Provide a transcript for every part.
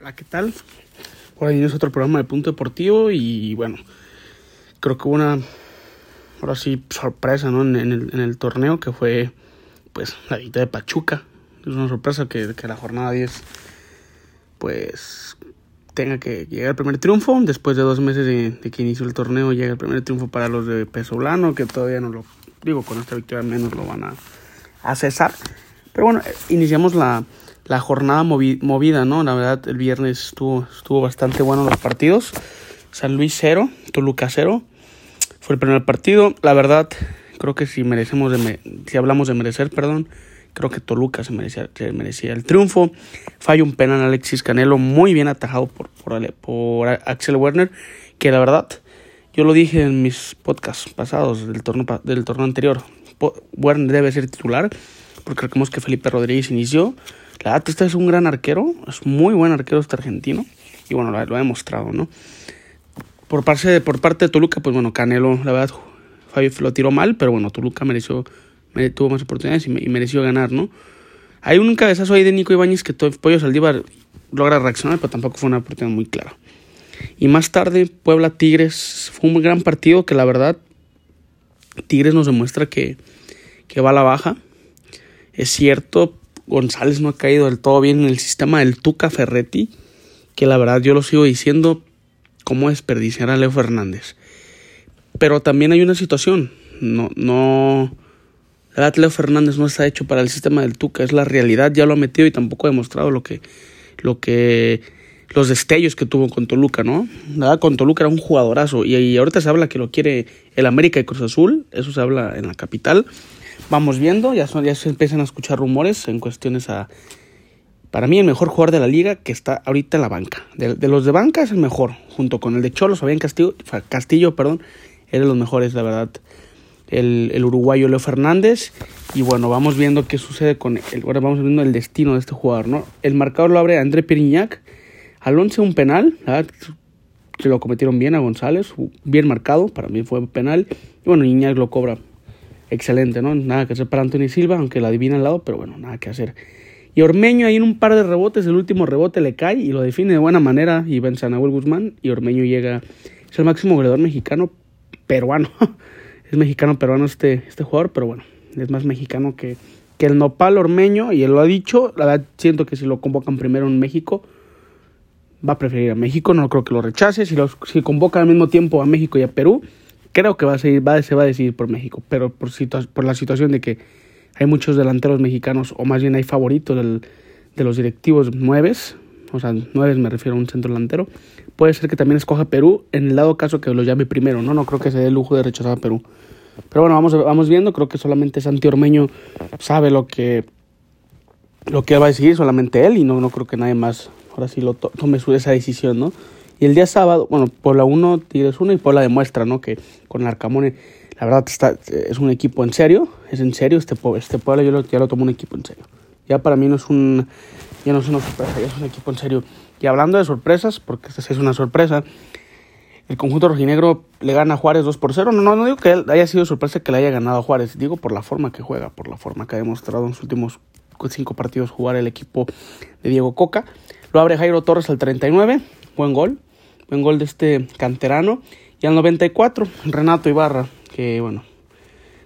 Hola, ¿qué tal? Hoy es otro programa de Punto Deportivo y bueno, creo que hubo una, ahora sí, sorpresa ¿no? en, el, torneo que fue pues la victoria de Pachuca. Es una sorpresa que, la jornada 10 pues tenga que llegar el primer triunfo. Después de dos meses de, que inició el torneo llega el primer triunfo para los de Pesolano, que todavía no lo digo, con esta victoria menos lo van a, a cesar. Pero bueno, iniciamos la, la jornada movida, ¿no? La verdad, el viernes estuvo, estuvo bastante bueno los partidos. San Luis 0, Toluca 0. Fue el primer partido. La verdad, creo que si merecemos si hablamos de merecer, perdón, creo que Toluca se merecía, se merecía el triunfo. Falla un penal Alexis Canelo, muy bien atajado por, por, por, Axel Werner, que la verdad, yo lo dije en mis podcasts pasados del torneo, del torneo anterior. Werner debe ser titular, porque creemos que Felipe Rodríguez inició la verdad, este es un gran arquero, es muy buen arquero este argentino. Y bueno, lo, ha demostrado, ¿no? Por parte, de, por parte de Toluca, pues bueno, Canelo, la verdad, Fabio lo tiró mal, pero bueno, Toluca mereció, tuvo más oportunidades y, mereció ganar, ¿no? Hay un cabezazo ahí de Nico Ibáñez que todo, Pollo Saldívar logra reaccionar, pero tampoco fue una oportunidad muy clara. Y más tarde, Puebla Tigres fue un gran partido que la verdad, Tigres nos demuestra que, que va a la baja. Es cierto, González no ha caído del todo bien en el sistema del Tuca Ferretti, que la verdad yo lo sigo diciendo, cómo desperdiciar a Leo Fernández. Pero también hay una situación, no, no, la verdad Leo Fernández no está hecho para el sistema del Tuca, es la realidad, ya lo ha metido y tampoco ha demostrado lo que, lo que, los destellos que tuvo con Toluca, ¿no? La verdad, con Toluca era un jugadorazo y, y ahorita se habla que lo quiere el América y Cruz Azul, eso se habla en la capital vamos viendo, ya, son, ya se empiezan a escuchar rumores en cuestiones a... Para mí el mejor jugador de la liga que está ahorita en la banca. De, los de banca es el mejor, junto con el de Cholos, Fabián Castillo, Castillo perdón, es de los mejores, la verdad. El, el, uruguayo Leo Fernández. Y bueno, vamos viendo qué sucede con el. Ahora vamos viendo el destino de este jugador, ¿no? El marcador lo abre André Piriñac. Al 11 un penal. Se lo cometieron bien a González. Bien marcado. Para mí fue penal. Y bueno, Iñak lo cobra excelente, ¿no? Nada que hacer para Anthony Silva, aunque la adivina al lado, pero bueno, nada que hacer. Y Ormeño ahí en un par de rebotes, el último rebote le cae y lo define de buena manera y vence a Nahuel Guzmán y Ormeño llega, es el máximo goleador mexicano peruano. es mexicano peruano este, este jugador, pero bueno, es más mexicano que, que el nopal Ormeño y él lo ha dicho, la verdad siento que si lo convocan primero en México, va a preferir a México, no creo que lo rechace, si, los, si convoca al mismo tiempo a México y a Perú, creo que va a seguir, va, se va a decidir por México, pero por, por la situación de que hay muchos delanteros mexicanos, o más bien hay favoritos del, de los directivos nueves, o sea, nueves me refiero a un centro delantero, puede ser que también escoja Perú en el dado caso que lo llame primero, ¿no? No creo que se dé el lujo de rechazar a Perú. Pero bueno, vamos, vamos viendo, creo que solamente Santi Ormeño sabe lo que, lo que va a decidir, solamente él, y no, no creo que nadie más ahora sí lo tome su, esa decisión, ¿no? Y el día sábado, bueno, Puebla 1, Tigres 1 y Puebla demuestra, ¿no? Que con Arcamone, la verdad, está, es un equipo en serio, es en serio, este, este Puebla yo lo, ya lo tomo un equipo en serio. Ya para mí no es un, ya no es una sorpresa, ya es un equipo en serio. Y hablando de sorpresas, porque esta es una sorpresa, el conjunto rojinegro le gana a Juárez 2 por 0. No, no, no digo que haya sido sorpresa que le haya ganado a Juárez, digo por la forma que juega, por la forma que ha demostrado en los últimos cinco partidos jugar el equipo de Diego Coca. Lo abre Jairo Torres al 39, buen gol. Buen gol de este canterano. Y al 94, Renato Ibarra, que bueno,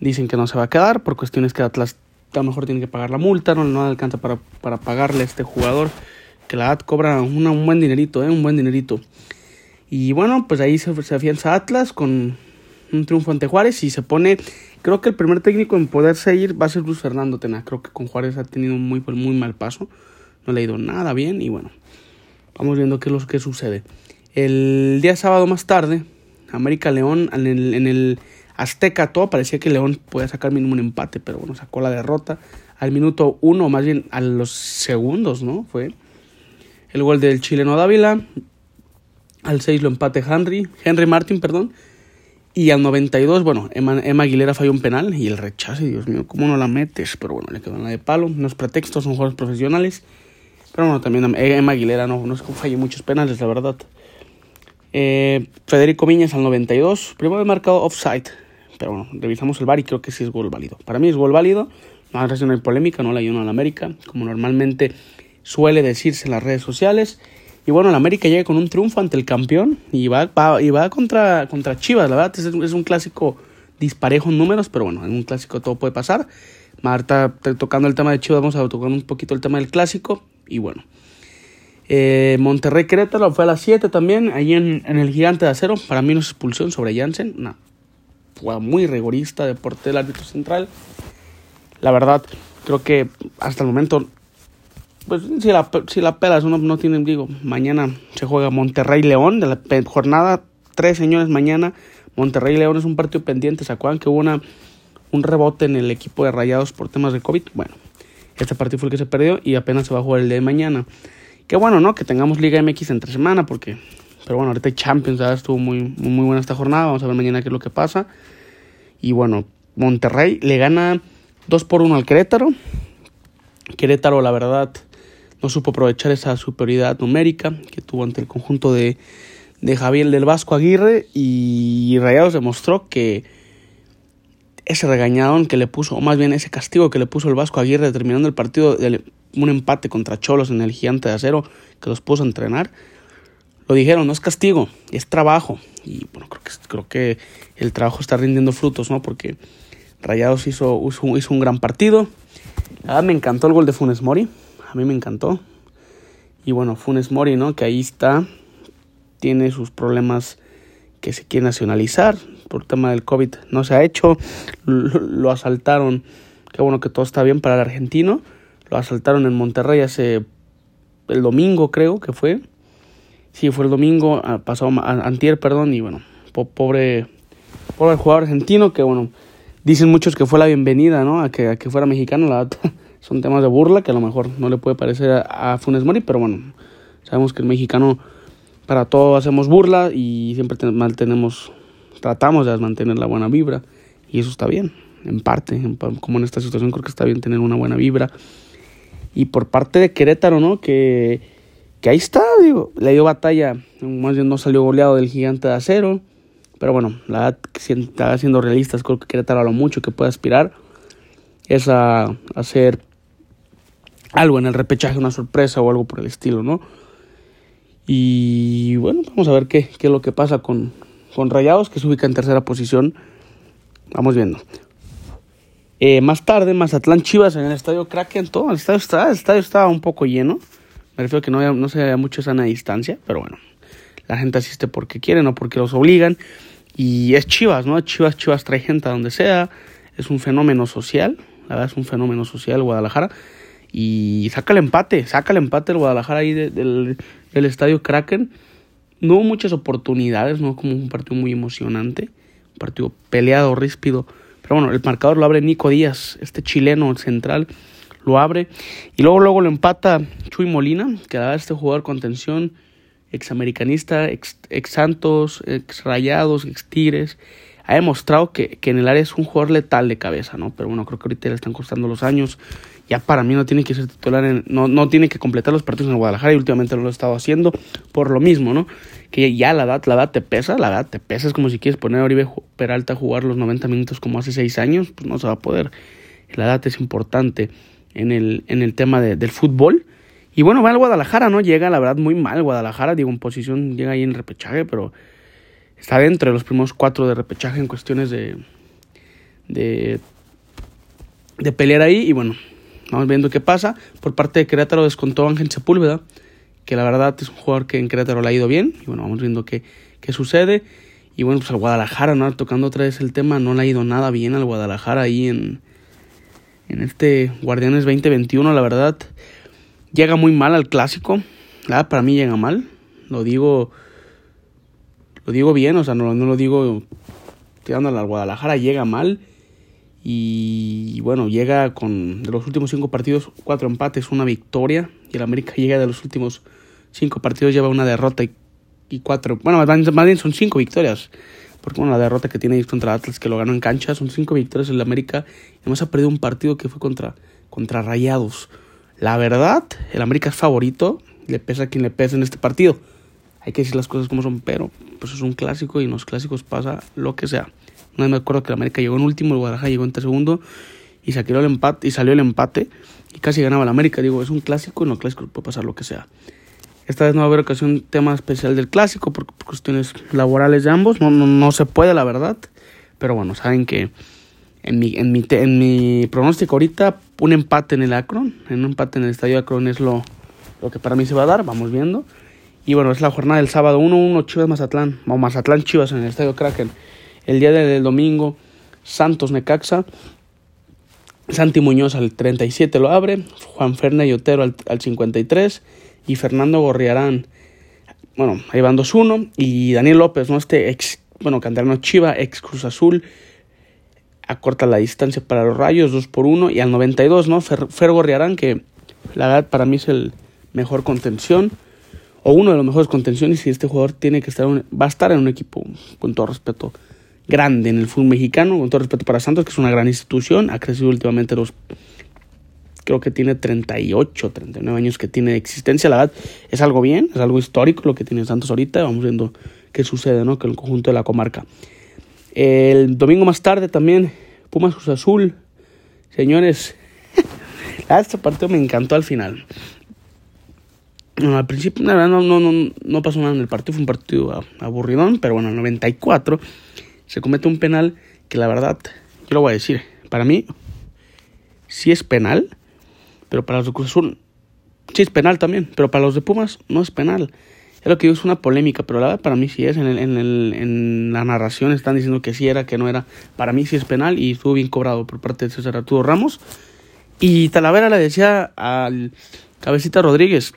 dicen que no se va a quedar por cuestiones que Atlas a lo mejor tiene que pagar la multa, no, no alcanza para, para pagarle a este jugador, que la AT cobra un buen dinerito, ¿eh? un buen dinerito. Y bueno, pues ahí se, se afianza Atlas con un triunfo ante Juárez y se pone, creo que el primer técnico en poderse ir va a ser Luis Fernando Tena, creo que con Juárez ha tenido un muy, muy mal paso, no le ha ido nada bien y bueno, vamos viendo qué es lo que sucede. El día sábado más tarde, América León en el, en el Azteca, todo parecía que León podía sacar mínimo un empate, pero bueno, sacó la derrota. Al minuto uno, más bien a los segundos, ¿no? Fue el gol del chileno Dávila. Al 6 lo empate Henry, Henry Martin, perdón. Y al 92, bueno, Emma, Aguilera falló un penal y el rechazo, Dios mío, ¿cómo no la metes? Pero bueno, le quedó en la de palo. No es pretexto, son jugadores profesionales. Pero bueno, también Emma Aguilera no, no falle muchos penales, la verdad. Eh, Federico Miñas al 92. Primero marcado offside. Pero bueno, revisamos el bar y creo que sí es gol válido. Para mí es gol válido. No, no hay polémica, no la ayuno a la América. Como normalmente suele decirse en las redes sociales. Y bueno, el América llega con un triunfo ante el campeón y va, y va contra, contra Chivas, la verdad. Es, es, un clásico disparejo en números, pero bueno, en un clásico todo puede pasar. Marta, tocando el tema de Chivas, vamos a tocar un poquito el tema del clásico. Y bueno, eh, Monterrey Querétaro fue a las 7 también, ahí en, en, el Gigante de Acero. Para mí no es expulsión sobre Jansen. Una jugada muy rigorista de porte del árbitro central. La verdad, creo que hasta el momento pues si la, si la pelas, uno no tiene, digo, mañana se juega Monterrey-León, de la jornada 3, señores, mañana Monterrey-León es un partido pendiente, ¿se acuerdan que hubo una, un rebote en el equipo de Rayados por temas de COVID? Bueno, este partido fue el que se perdió y apenas se va a jugar el de mañana. Qué bueno, ¿no? Que tengamos Liga MX entre semana, porque, pero bueno, ahorita hay Champions, ¿sabes? estuvo muy, muy buena esta jornada, vamos a ver mañana qué es lo que pasa. Y bueno, Monterrey le gana 2 por 1 al Querétaro. Querétaro, la verdad, no supo aprovechar esa superioridad numérica que tuvo ante el conjunto de, de Javier del Vasco Aguirre y Rayados demostró que ese regañadón que le puso, o más bien ese castigo que le puso el Vasco Aguirre terminando el partido de un empate contra Cholos en el Gigante de Acero que los puso a entrenar, lo dijeron, no es castigo, es trabajo. Y bueno, creo que, creo que el trabajo está rindiendo frutos, ¿no? Porque Rayados hizo, hizo, un gran partido. Ah, me encantó el gol de Funes Mori a mí me encantó. Y bueno, Funes Mori, ¿no? Que ahí está, tiene sus problemas que se quiere nacionalizar por el tema del COVID. No se ha hecho, lo, asaltaron, qué bueno que todo está bien para el argentino. Lo asaltaron en Monterrey hace el domingo, creo que fue. Sí, fue el domingo, ah, pasó antier, perdón, y bueno, pobre, pobre jugador argentino que bueno, dicen muchos que fue la bienvenida, ¿no? A que, a que fuera mexicano, la son temas de burla que a lo mejor no le puede parecer a, Funes Mori, pero bueno, sabemos que el mexicano para todo hacemos burla y siempre mantenemos, tratamos de mantener la buena vibra y eso está bien, en parte, como en esta situación creo que está bien tener una buena vibra. Y por parte de Querétaro, ¿no? Que, que ahí está, digo, le dio batalla, más bien no salió goleado del gigante de acero, pero bueno, la verdad, siendo realistas, creo que Querétaro a lo mucho que puede aspirar es a hacer algo en el repechaje, una sorpresa o algo por el estilo, ¿no? Y bueno, vamos a ver qué, qué es lo que pasa con, con Rayados, que se ubica en tercera posición. Vamos viendo. Eh, más tarde, Mazatlán Chivas en el estadio Kraken, todo el estadio estaba, un poco lleno. Me refiero que no, no se veía mucho sana distancia, pero bueno, la gente asiste porque quieren o porque los obligan. Y es Chivas, ¿no? Chivas, Chivas trae gente a donde sea. Es un fenómeno social, la verdad es un fenómeno social Guadalajara. Y saca el empate, saca el empate el Guadalajara ahí del, estadio Kraken. No hubo muchas oportunidades, no como un partido muy emocionante, un partido peleado, ríspido. Pero bueno, el marcador lo abre Nico Díaz, este chileno central, lo abre. Y luego, luego lo empata Chuy Molina, que da este jugador con tensión, examericanista, ex, ex Santos, ex Rayados, ex Tigres ha demostrado que, que, en el área es un jugador letal de cabeza, ¿no? Pero bueno, creo que ahorita le están costando los años ya para mí no tiene que ser titular, en, no, no tiene que completar los partidos en Guadalajara y últimamente no lo he estado haciendo por lo mismo, ¿no? Que ya la edad, la edad te pesa, la edad te pesa, es como si quieres poner a Oribe Peralta a jugar los 90 minutos como hace 6 años, pues no se va a poder. La edad es importante en el, en el tema de, del fútbol. Y bueno, va al Guadalajara, ¿no? Llega, la verdad, muy mal Guadalajara, digo, en posición, llega ahí en repechaje, pero está dentro de los primeros cuatro de repechaje en cuestiones de, de, de pelear ahí. Y bueno, Vamos viendo qué pasa. Por parte de Querétaro descontó Ángel Sepúlveda, que la verdad es un jugador que en Querétaro le ha ido bien. Y bueno, vamos viendo qué, qué sucede. Y bueno, pues al Guadalajara, ¿no? Tocando otra vez el tema, no le ha ido nada bien al Guadalajara ahí en, en este Guardianes 2021, la verdad. Llega muy mal al clásico. Ah, para mí llega mal. Lo digo. Lo digo bien, o sea, no, no lo digo tirándole al Guadalajara, llega mal. Y bueno, llega con los últimos cinco partidos, cuatro empates, una victoria. Y el América llega de los últimos cinco partidos, lleva una derrota y, cuatro. Bueno, más bien son cinco victorias. Porque bueno, la derrota que tiene contra Atlas, que lo ganó en cancha, son cinco victorias en el América. Y además ha perdido un partido que fue contra, contra Rayados. La verdad, el América es favorito, le pesa a quien le pesa en este partido. Hay que decir las cosas como son, pero pues es un clásico y en los clásicos pasa lo que sea. No me acuerdo que el América llegó en último, el Guadalajara llegó en segundo y salió el empate y salió el empate y casi ganaba el América. Digo, es un clásico, en los clásicos puede pasar lo que sea. Esta vez no va a haber ocasión tema especial del clásico por, cuestiones laborales de ambos. No, no, no, se puede, la verdad. Pero bueno, saben que en mi, en mi, en mi pronóstico ahorita, un empate en el Akron. En un empate en el estadio Akron es lo, lo que para mí se va a dar. Vamos viendo. Y bueno, es la jornada del sábado 1-1 Chivas Mazatlán. O Mazatlán Chivas en el estadio Kraken. El día del domingo, Santos Necaxa. Santi Muñoz al 37 lo abre, Juan Fernández Otero al, al 53 y Fernando Gorriarán, bueno, ahí van 2-1 y Daniel López, ¿no? Este ex, bueno, canterano Chiva, ex Cruz Azul, acorta la distancia para los Rayos 2 por 1 y al 92, ¿no? Fer, Fer Gorriarán, que la para mí es el mejor contención o uno de los mejores contenciones y este jugador tiene que estar va a estar en un equipo con todo respeto grande en el fútbol mexicano, con todo respeto para Santos, que es una gran institución, ha crecido últimamente los creo que tiene 38, 39 años que tiene de existencia, la verdad es algo bien, es algo histórico lo que tiene Santos ahorita, vamos viendo qué sucede, ¿no? Con el conjunto de la comarca. El domingo más tarde también Pumas Cruz Azul. Señores, este partido me encantó al final. al principio, la verdad, no, no, no, no pasó nada en el partido, fue un partido aburridón, pero bueno, 94 se comete un penal que la verdad, yo lo voy a decir, para mí sí es penal, pero para los de Cruz Azul sí es penal también, pero para los de Pumas no es penal. Es lo que digo, es una polémica, pero la verdad para mí sí es. En, el, en, la narración están diciendo que sí era, que no era. Para mí sí es penal y estuvo bien cobrado por parte de César Arturo Ramos. Y Talavera le decía al Cabecita Rodríguez,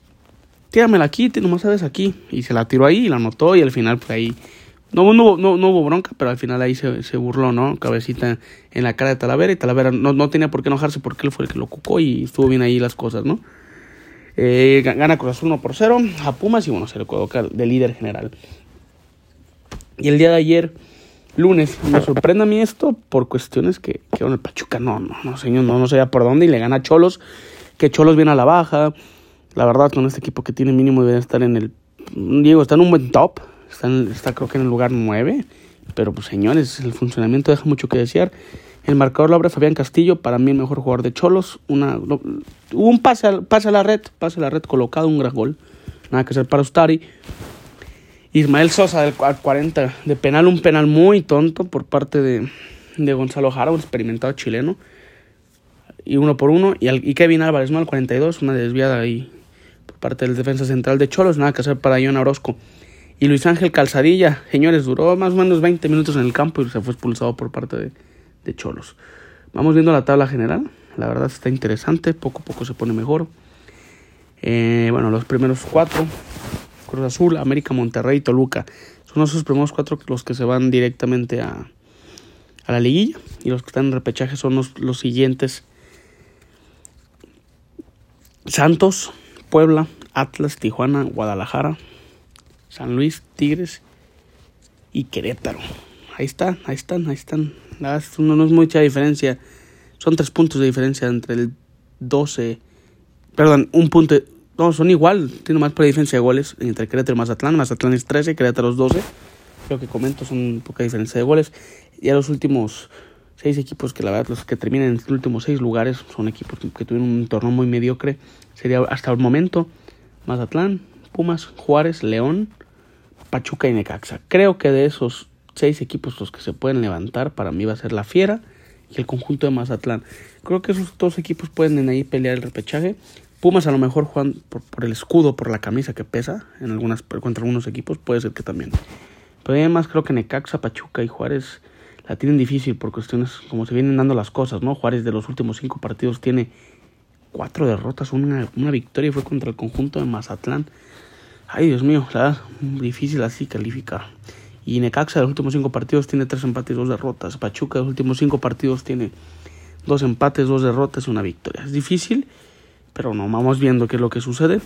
tíramela aquí, nomás sabes aquí. Y se la tiró ahí la anotó y al final pues ahí no, no, no, hubo bronca, pero al final ahí se, se, burló, ¿no? Cabecita en la cara de Talavera y Talavera no, no tenía por qué enojarse porque él fue el que lo cucó y estuvo bien ahí las cosas, ¿no? Eh, gana Cruz 1 por 0 a Pumas y bueno, se le coloca de líder general. Y el día de ayer, lunes, me sorprende a mí esto por cuestiones que, que bueno, el Pachuca no, no, no, señor, no, no sabía por dónde y le gana a Cholos, que Cholos viene a la baja. La verdad, con este equipo que tiene mínimo debe estar en el. Diego, está en un buen top, Está, creo que en el lugar 9. Pero pues señores, el funcionamiento deja mucho que desear. El marcador lo abre Fabián Castillo, para mí el mejor jugador de Cholos. Una, un pase a, pase a la red, pase a la red colocado, un gran gol. Nada que hacer para Ustari. Ismael Sosa del 40 de penal, un penal muy tonto por parte de, de Gonzalo Jara, un experimentado chileno. Y uno por uno. Y, y Kevin Álvarez, ¿no? Al 42, una desviada ahí por parte del defensa central de Cholos. Nada que hacer para Ion Orozco. Y Luis Ángel Calzadilla, señores, duró más o menos 20 minutos en el campo y se fue expulsado por parte de, de Cholos. Vamos viendo la tabla general. La verdad está interesante, poco a poco se pone mejor. Eh, bueno, los primeros cuatro, Cruz Azul, América, Monterrey, Toluca. Son esos primeros cuatro los que se van directamente a, a la liguilla. Y los que están en repechaje son los, los siguientes. Santos, Puebla, Atlas, Tijuana, Guadalajara, San Luis, Tigres y Querétaro. Ahí está, ahí están, ahí están. No, no es mucha diferencia. Son tres puntos de diferencia entre el 12. Perdón, un punto. no, son igual. Tiene más por diferencia de goles entre Querétaro y Mazatlán. Mazatlán es 13, Querétaro es 12. Lo que comento son poca diferencia de goles. Y a los últimos seis equipos que la verdad los que terminan en los últimos seis lugares son equipos que tuvieron un torneo muy mediocre. Sería hasta el momento Mazatlán, Pumas, Juárez, León, Pachuca y Necaxa. Creo que de esos seis equipos los que se pueden levantar, para mí va a ser la Fiera y el conjunto de Mazatlán. Creo que esos dos equipos pueden ahí pelear el repechaje. Pumas a lo mejor juegan por, el escudo, por la camisa que pesa en algunas contra algunos equipos, puede ser que también. Pero además creo que Necaxa, Pachuca y Juárez la tienen difícil por cuestiones como se vienen dando las cosas, ¿no? Juárez de los últimos cinco partidos tiene cuatro derrotas, una, una victoria fue contra el conjunto de Mazatlán. Ay, Dios mío, la difícil así calificar. Y Necaxa de los últimos cinco partidos tiene tres empates dos derrotas. Pachuca de los últimos cinco partidos tiene dos empates, dos derrotas una victoria. Es difícil, pero no, vamos viendo qué es lo que sucede.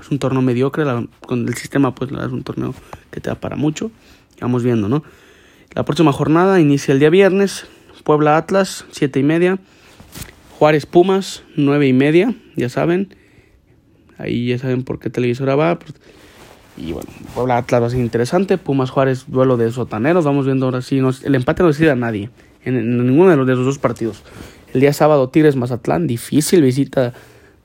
Es un torneo mediocre, con el sistema pues es un torneo que te da para mucho. Vamos viendo, ¿no? La próxima jornada inicia el día viernes. Puebla Atlas, siete y media. Juárez Pumas, nueve y media, ya saben. Ahí ya saben por qué televisora va. Pues, y bueno, Puebla Atlas va a ser interesante. Pumas Juárez, duelo de sotaneros. Vamos viendo ahora sí. el empate no decide a nadie. En, ninguno de los, de los dos partidos. El día sábado, Tigres Mazatlán. Difícil visita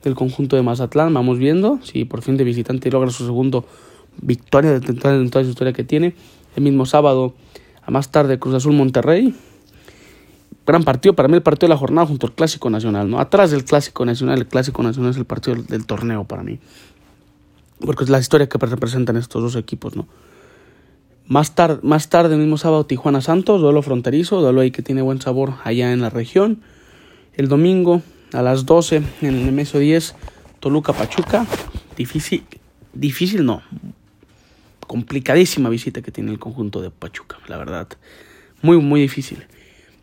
del conjunto de Mazatlán. Vamos viendo si por fin de visitante logra su segundo victoria de toda su historia que tiene. El mismo sábado, a más tarde, Cruz Azul Monterrey. Gran partido, para mí el partido de la jornada junto al Clásico Nacional, ¿no? Atrás del Clásico Nacional, el Clásico Nacional es el partido del, torneo para mí. Porque es la historia que representan estos dos equipos, ¿no? Más, tarde, más tarde, el mismo sábado, Tijuana Santos, duelo fronterizo, duelo ahí que tiene buen sabor allá en la región. El domingo, a las 12, en el MSO 10, Toluca Pachuca. Difícil, difícil no, complicadísima visita que tiene el conjunto de Pachuca, la verdad. Muy, muy difícil.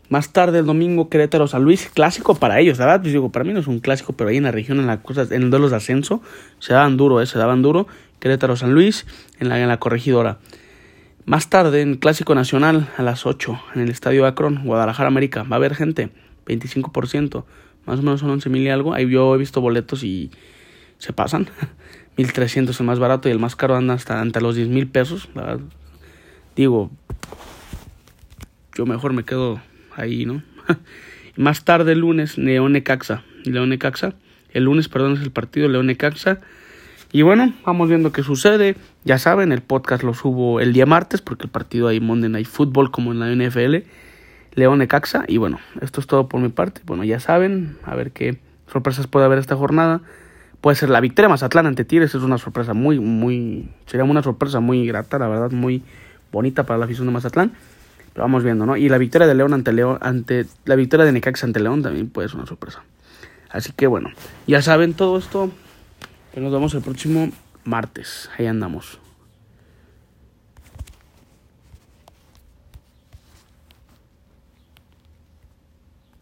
Más tarde el domingo Querétaro San Luis, clásico para ellos, ¿verdad? Pues digo, para mí no es un clásico, pero ahí en la región, en la cosa, en duelo de ascenso, se daban duro, ¿eh? se daban duro. Querétaro San Luis en la, en la corregidora. Más tarde en Clásico Nacional a las 8 en el Estadio Akron, Guadalajara América. Va a haber gente, 25%, más o menos son 11 mil y algo. Ahí yo he visto boletos y se pasan. 1300 el más barato y el más caro anda hasta ante los 10 mil pesos. Digo, yo mejor me quedo ahí, ¿no? más tarde el lunes, León Necaxa. León Necaxa. El lunes, perdón, es el partido León Necaxa. Y bueno, vamos viendo qué sucede. Ya saben, el podcast lo subo el día martes porque el partido hay Monday Night Football como en la NFL. León Necaxa. Y bueno, esto es todo por mi parte. Bueno, ya saben, a ver qué sorpresas puede haber esta jornada puede ser la victoria Mazatlán ante Tigres es una sorpresa muy muy sería una sorpresa muy grata la verdad muy bonita para la afición de Mazatlán pero vamos viendo no y la victoria de León ante León ante la victoria de Necaxa ante León también puede ser una sorpresa. Así que bueno ya saben todo esto. Que nos vemos el próximo martes. Ahí andamos